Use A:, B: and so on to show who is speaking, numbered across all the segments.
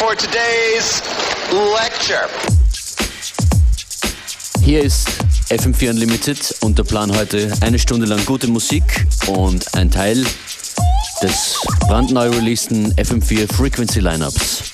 A: for today's lecture.
B: Hier ist FM4 Unlimited und der Plan heute eine Stunde lang gute Musik und ein Teil des brandneu releaseden FM4 Frequency Lineups.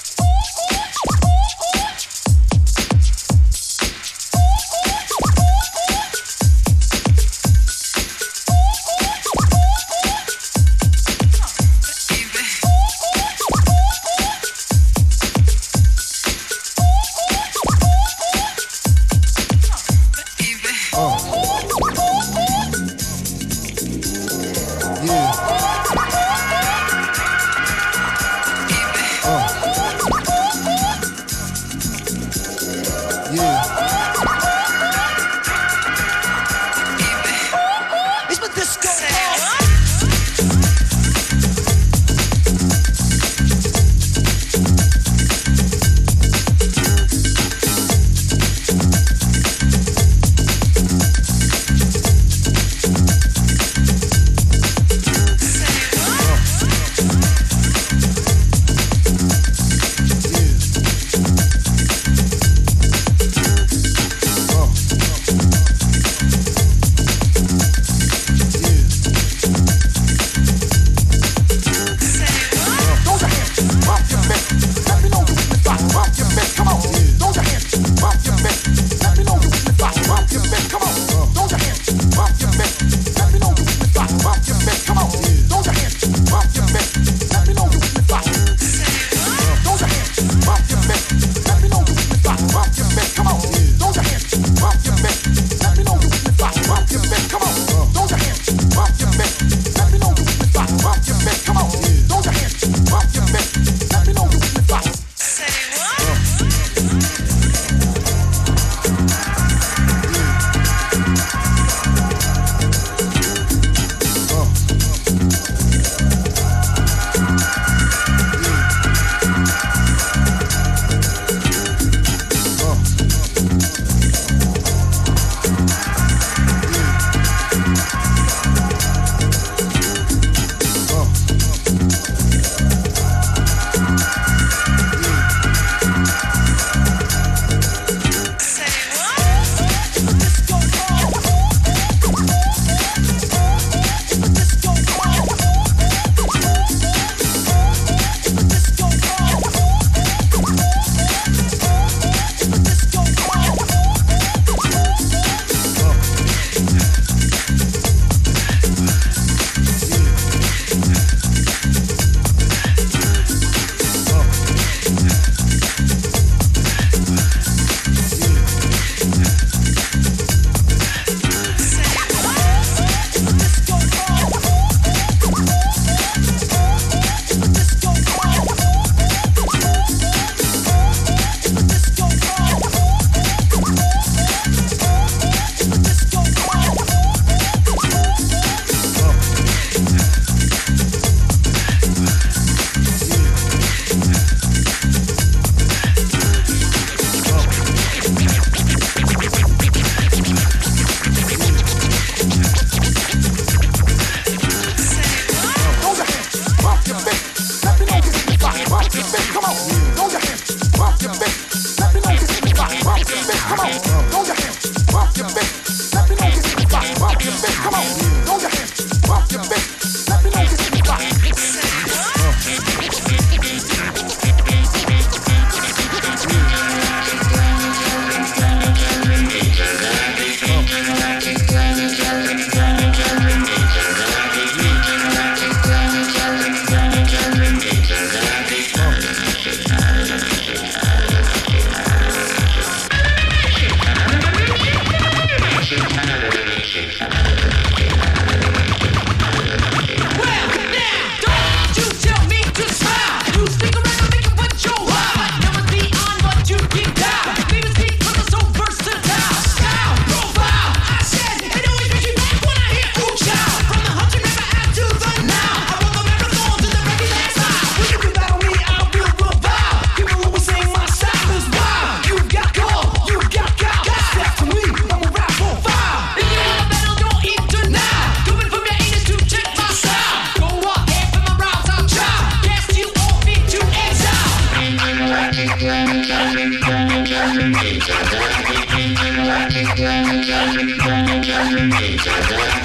C: Boys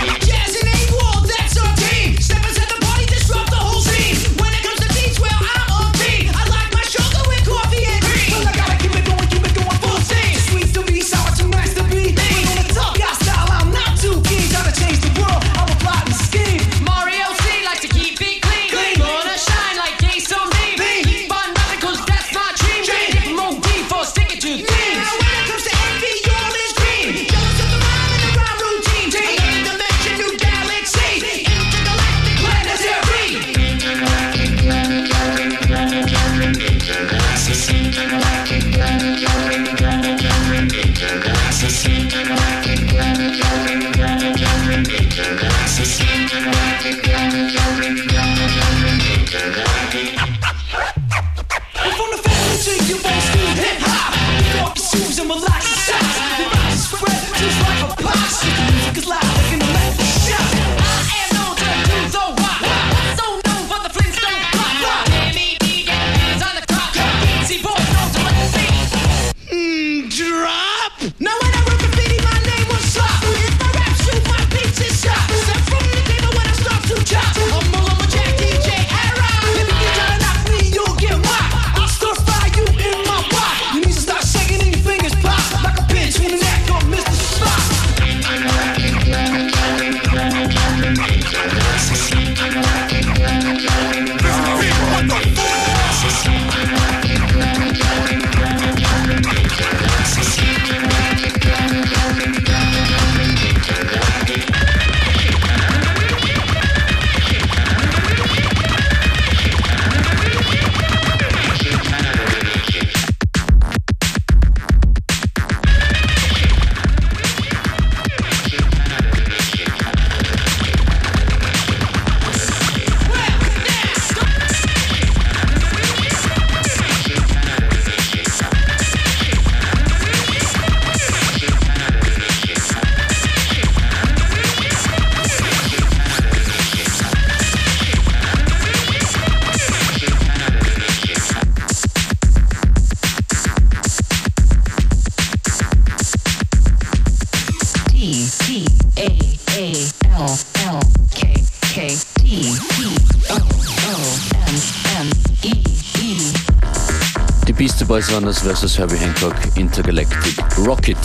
C: Runners vs. Herbie Hancock Intergalactic Rocket.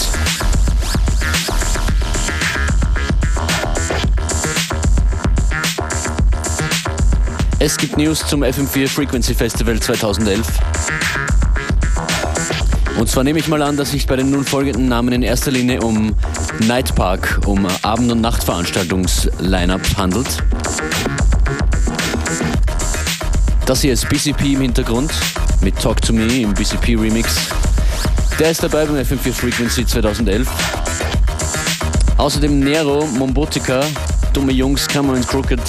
C: Es gibt News zum FM4 Frequency Festival 2011. Und zwar nehme ich mal an, dass sich bei den nun folgenden Namen in erster Linie um Night Park, um Abend- und Nachtveranstaltungs-Line-Up handelt. Das hier ist BCP im Hintergrund mit Talk to Me im BCP Remix. Der ist dabei beim FM4 Frequency 2011. Außerdem Nero, Mombotica, Dumme Jungs, Cameron Crooked.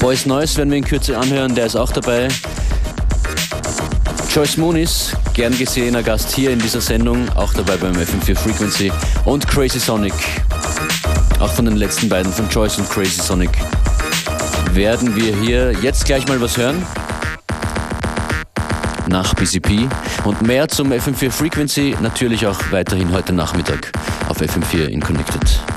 C: Boys Noise werden wir in Kürze anhören, der ist auch dabei. Joyce Moonis, gern gesehener Gast hier in dieser Sendung, auch dabei beim FM4 Frequency. Und Crazy Sonic, auch von den letzten beiden, von Joyce und Crazy Sonic werden wir hier jetzt gleich mal was hören. Nach BCP und mehr zum FM4 Frequency natürlich auch weiterhin heute Nachmittag auf FM4 in Connected.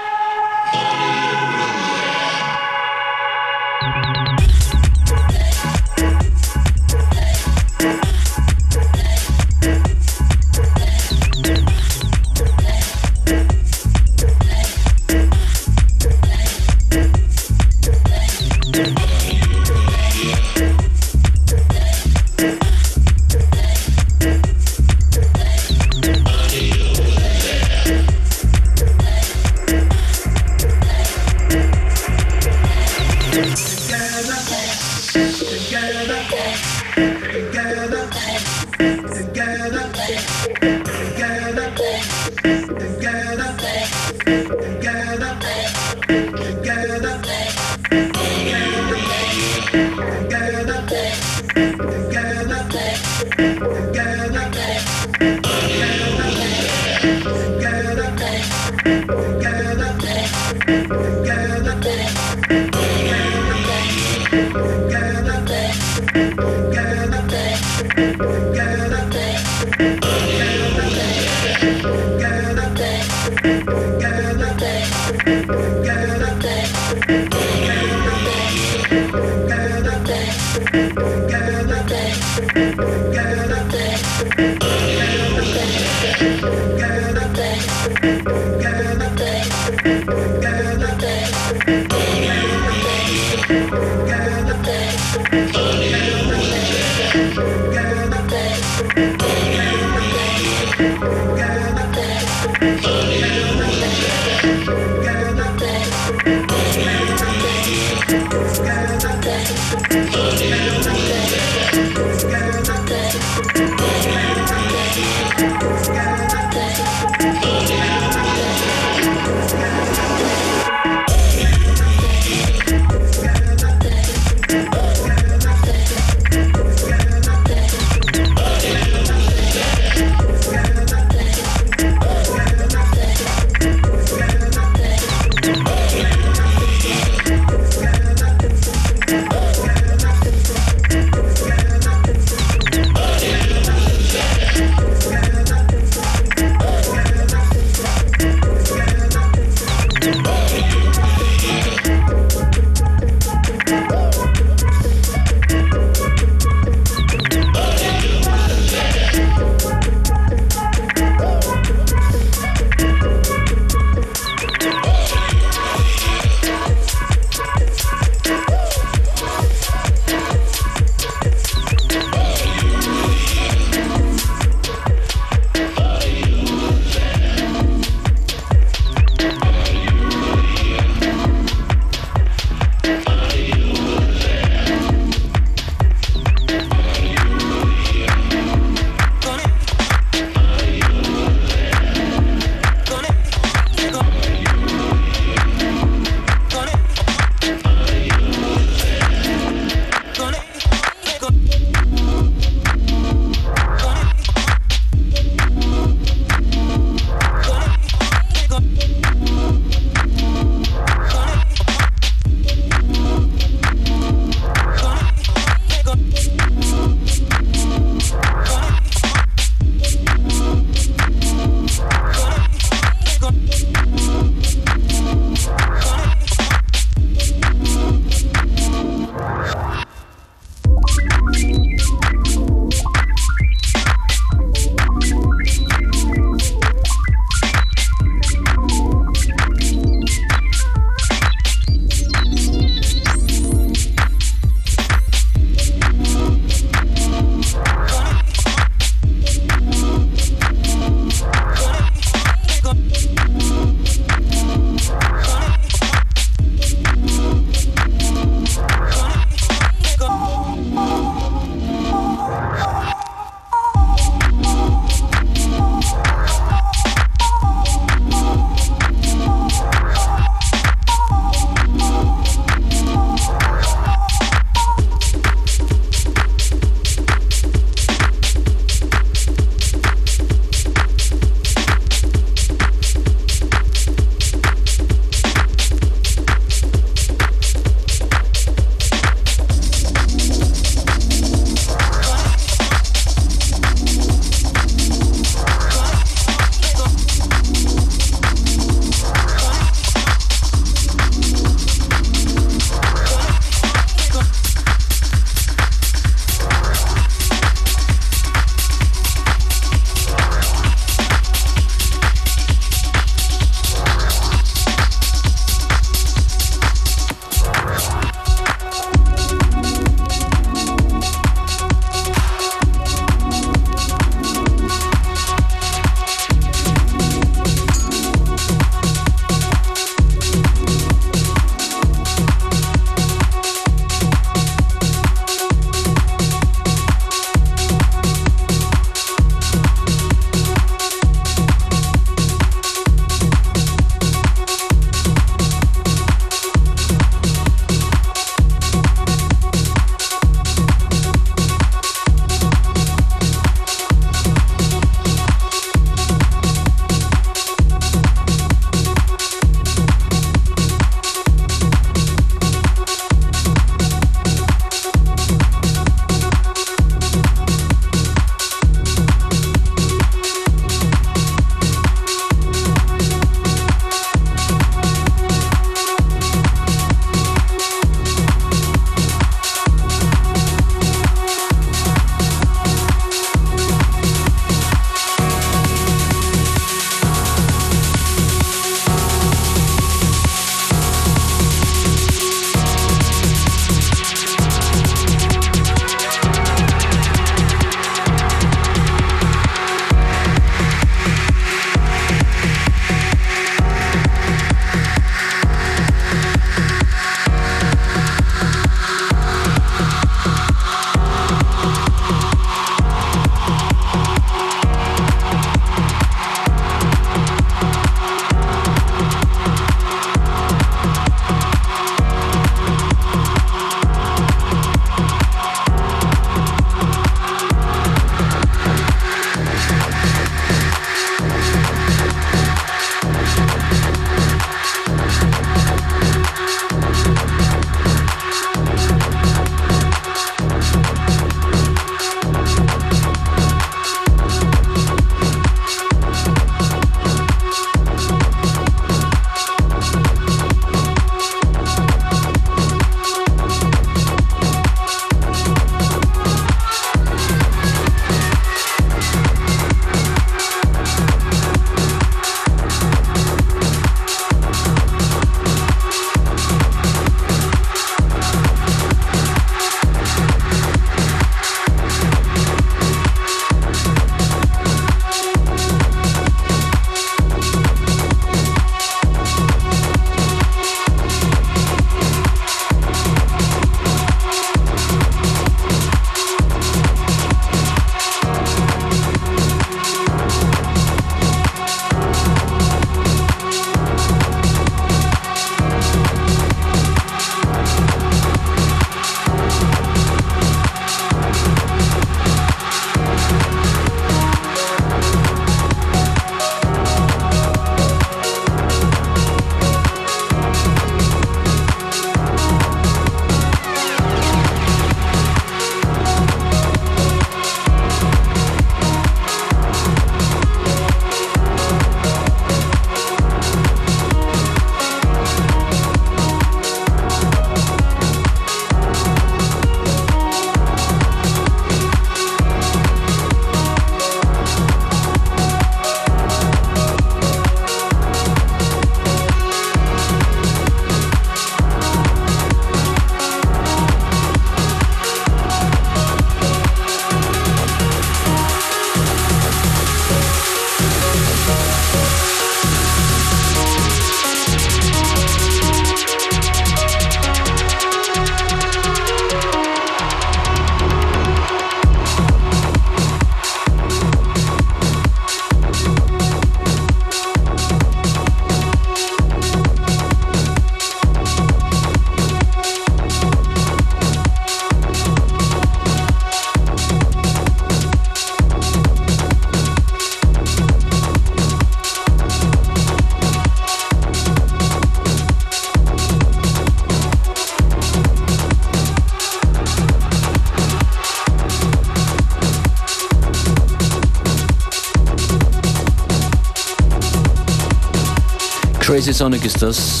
B: Crazy Sonic ist das.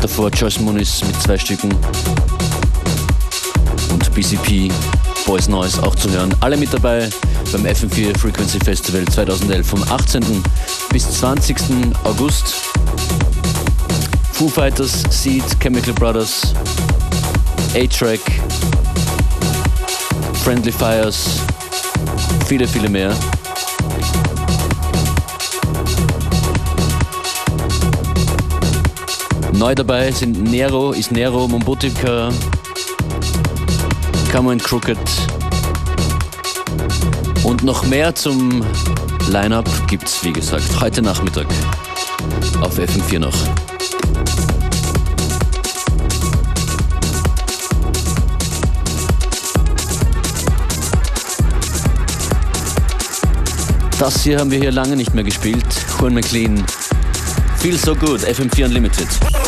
B: Davor Joyce Muniz mit zwei Stücken. Und BCP, Boys Noise auch zu hören. Alle mit dabei beim FM4 Frequency Festival 2011 vom 18. bis 20. August. Foo Fighters, Seed, Chemical Brothers, A-Track, Friendly Fires, viele, viele mehr. Neu dabei sind Nero, ist Nero, Mombutika, Come Crooked und noch mehr zum Line-Up gibt's, wie gesagt, heute Nachmittag auf FM4 noch. Das hier haben wir hier lange nicht mehr gespielt. Juan McLean. Feel so good, FM4 Unlimited.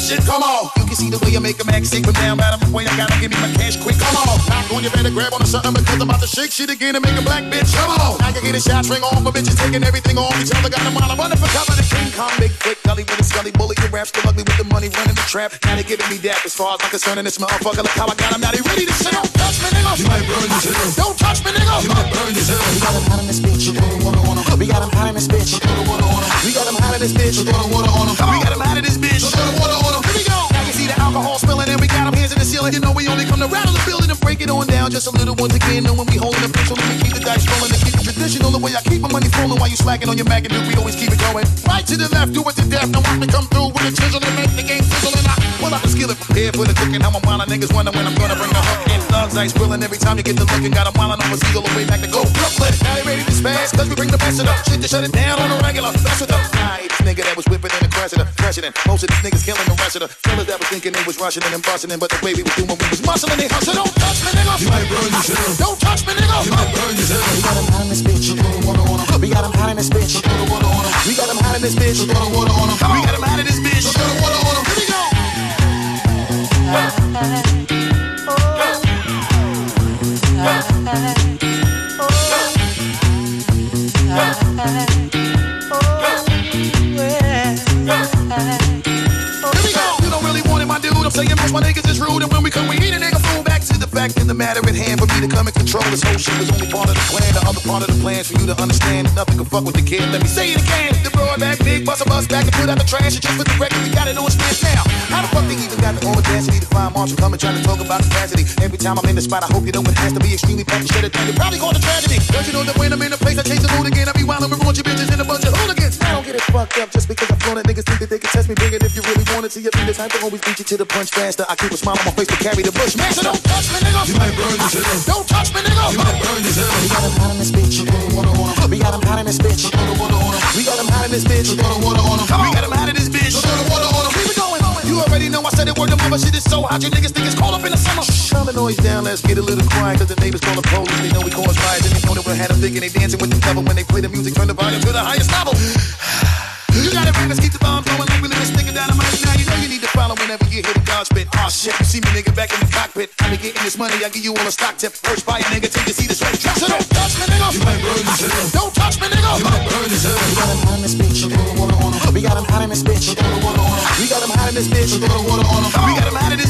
D: shake on. You can see the way. You make a max sink, but way I gotta give me my cash quick, come on. Knock on your better grab on the something because I'm about to shake shit again and make a black bitch. Come on. I can get a shot, ring off, my bitches taking everything off each other. Got them while I'm running for cover. The King Kong, big foot, gully with a scully bully. Your rap still ugly with the money running the trap. Now they giving me that as far as I'm concerned. And this motherfucker, look how I got him. Now they ready to. Don't touch me, nigga. You might burn yourself. Don't touch me, nigga. You might burn yourself. We got him hot in this bitch. You throw the water on him. We got him hot in this bitch. You throw the water on him. We got him hot in this bitch. You throw the water on him. We got him hot in this bitch. Spilling and we got him hands in the ceiling. You know we only come to rattle the building and break it on down just a little once again. Knowing we holding the pencil we keep the dice rolling and keep it traditional. The way I keep my money flowing while you slacking on your Mac and do, we always keep it going. Right to the left, do it to death. Watch me come through with a chisel and make the game sizzle. And I pull out the skillet, prepare for the cooking. How I'm wildin', niggas wonder when I'm gonna bring the hook in. Thugs ice grilling every time you get the looking. Got a wildin' on a seal way back to go Brooklyn. Now they ready to spaz, cause we bring the best up. shit to shut it down on a regular. Best of the night. This nigga that was whipping and in the president, president. Most of these niggas killing the rest of the fellas that was thinking they was rushing and busting in, but the way we was doing, we was muscling, they hustle. Don't touch me, nigga. You might burn yourself. Don't touch me, nigga. You might burn yourself. We got him hot in this bitch. You throw the water on him. We got him hot in this bitch. You throw the water on him. We got him hot in this bitch. You throw the water on him. We got him we come, we fact in the matter at hand, for me to come and control this whole shit was only part of the plan. The other part of the plan's for you to understand that nothing can fuck with the kid. Let me say it again. The broad back, big bust a bus back and put out the trash. And just for the record, we got it on smash now. How the fuck they even got the audacity to find Marshall coming trying to talk about capacity? Every time I'm in the spot, I hope you know it has to be extremely packed. Shit, it you probably call it tragedy. Don't you know that when I'm in a place, I chase the mood again. I be wildin' with raunchy bitches and a bunch of hooligans. I don't get it fucked up just because I'm flown Niggas think that they can test me bigger if you really wanted to. You be the type to always beat you to the punch faster. I keep a smile on my face to carry the bush. Man, so don't touch me, nigga. You might burn yourself. Don't touch me, nigga. You might burn yourself. We got him hot in this bitch. You throw the water on him. We got him hot in this bitch. You throw the water on him. We got him hot in this bitch. You throw the water on him. We got him hot in this bitch. You throw the water on him. Keep it going. You already know I said it word to mother. Shit is so hot. You niggas think it's cold up in the summer. Turn the noise down. Let's get a little quiet. Cause the neighbors call the police. They know we cause riots. And they know that we had them thinking they dancing with the devil. When they play the music, turn the volume to the highest level. You gotta man, let's keep the bomb going like we live this nigga dynamite now. You know you need to follow whenever you hear the dog spit. Aw oh, shit, you see me nigga back in the cockpit. I be getting this money, I give you all a stock tip. First buy a nigga till you see the sweat drop. So don't touch me, nigga. You might burn yourself. Don't touch me, nigga. You might burn yourself. We got him hot in this bitch. You throw the water on him. We got him hot in this bitch. You throw the water on him. We got him hot in this bitch. You throw the water on him. We got him hot in this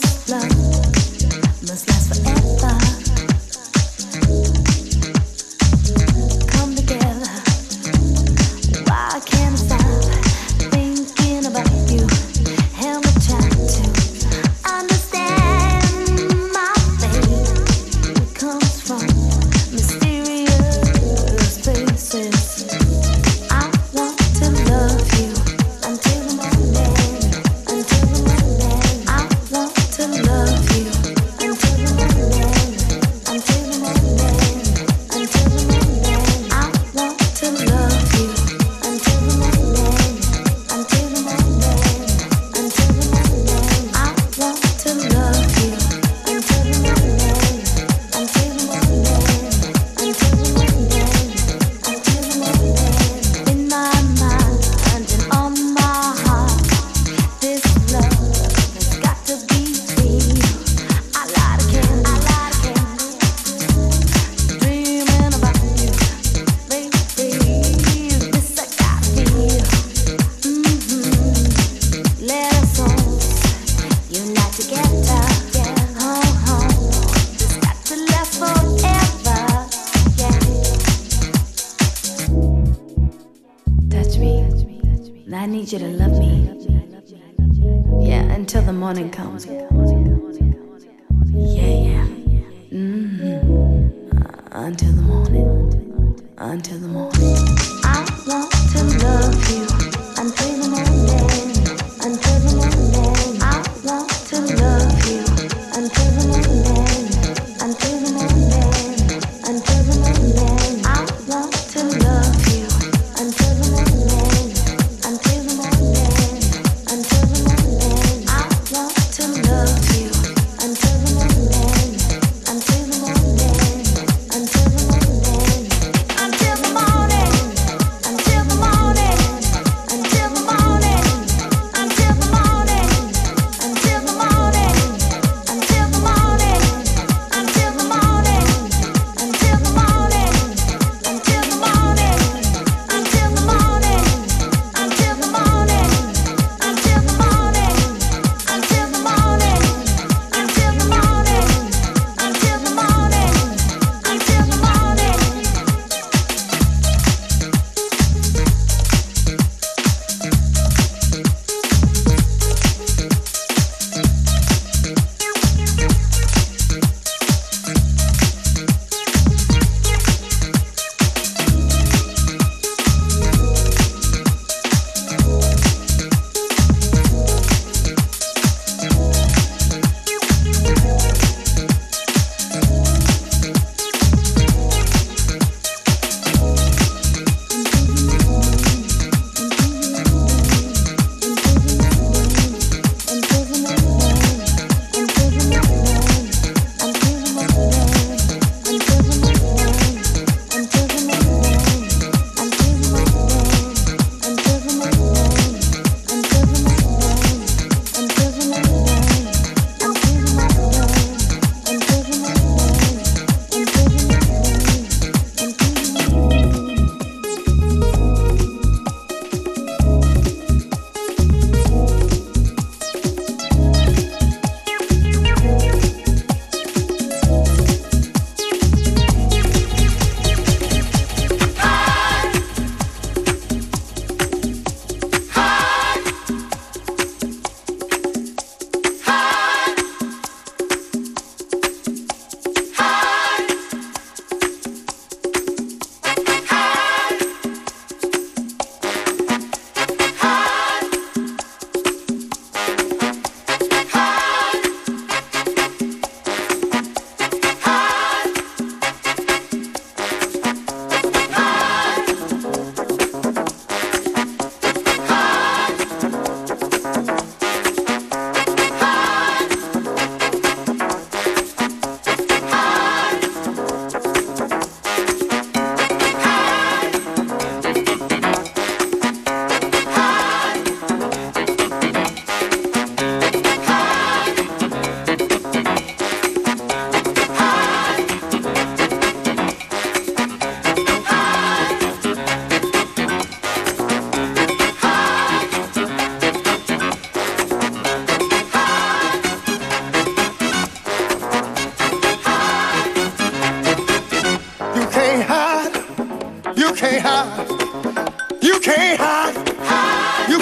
E: Until the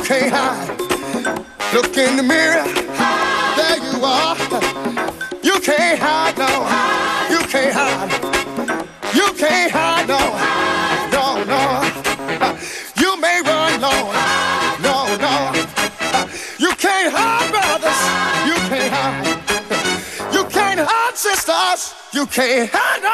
F: can't hide. Look in the mirror, there you are. You can't hide, no. You can't hide. You can't hide, no. No, no. You may run, no. No, no. You can't hide, brothers. You can't hide. You can't hide, sisters. You can't hide.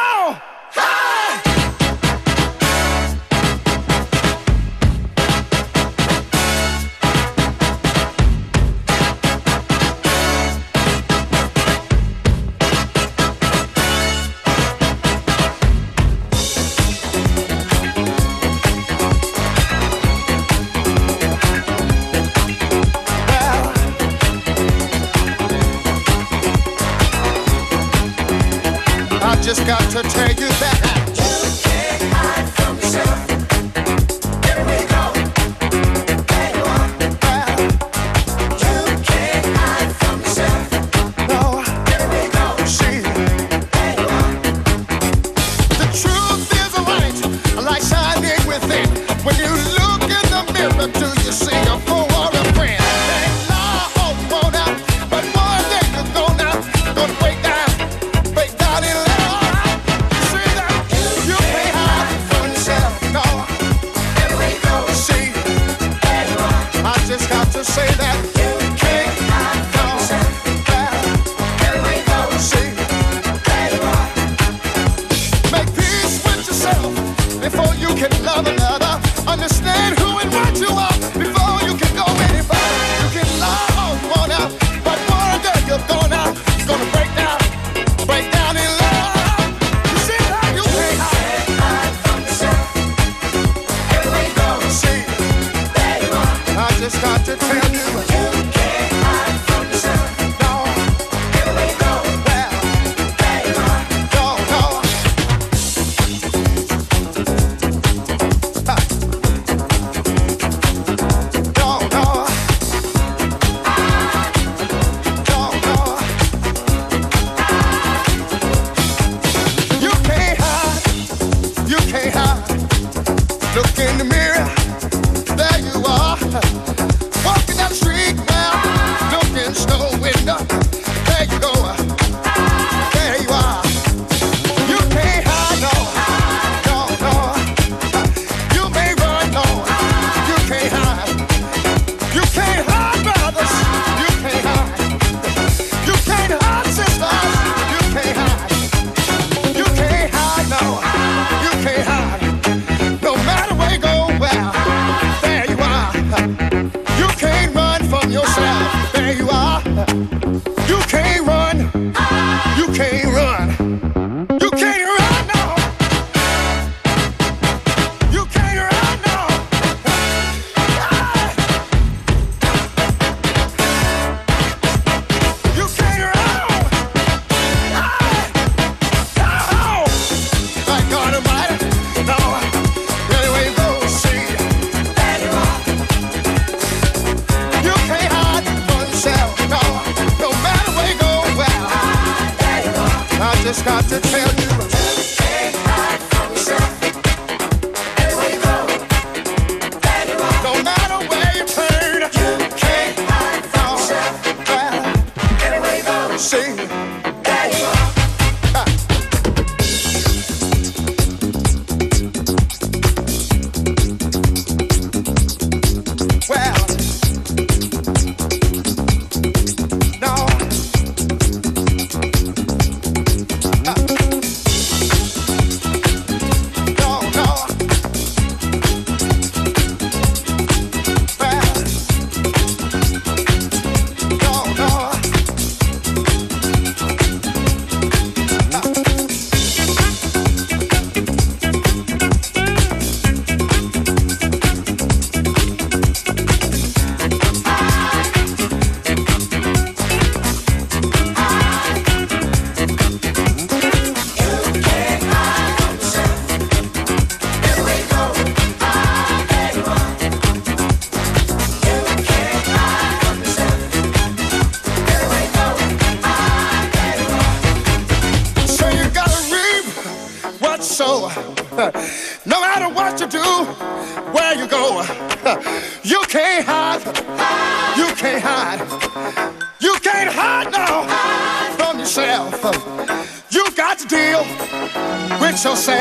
F: got to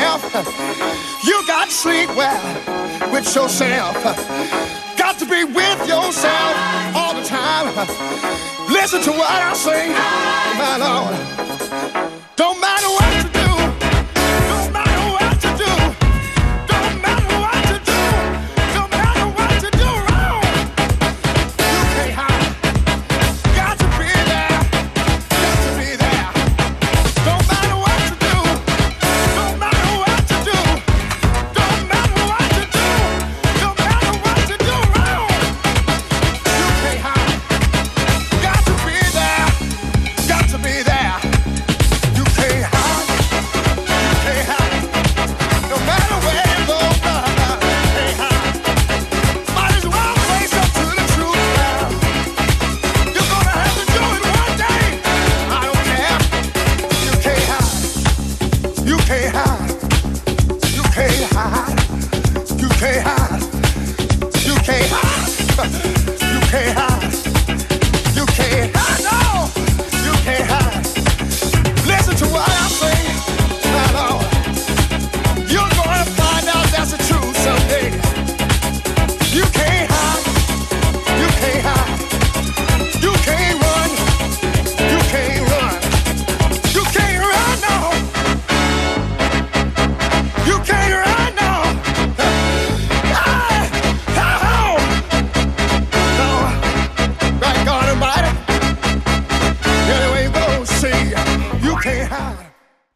F: yourself. You got to sleep well with yourself. Got to be with yourself all the time. Listen to what I sing, my Lord. Don't matter what.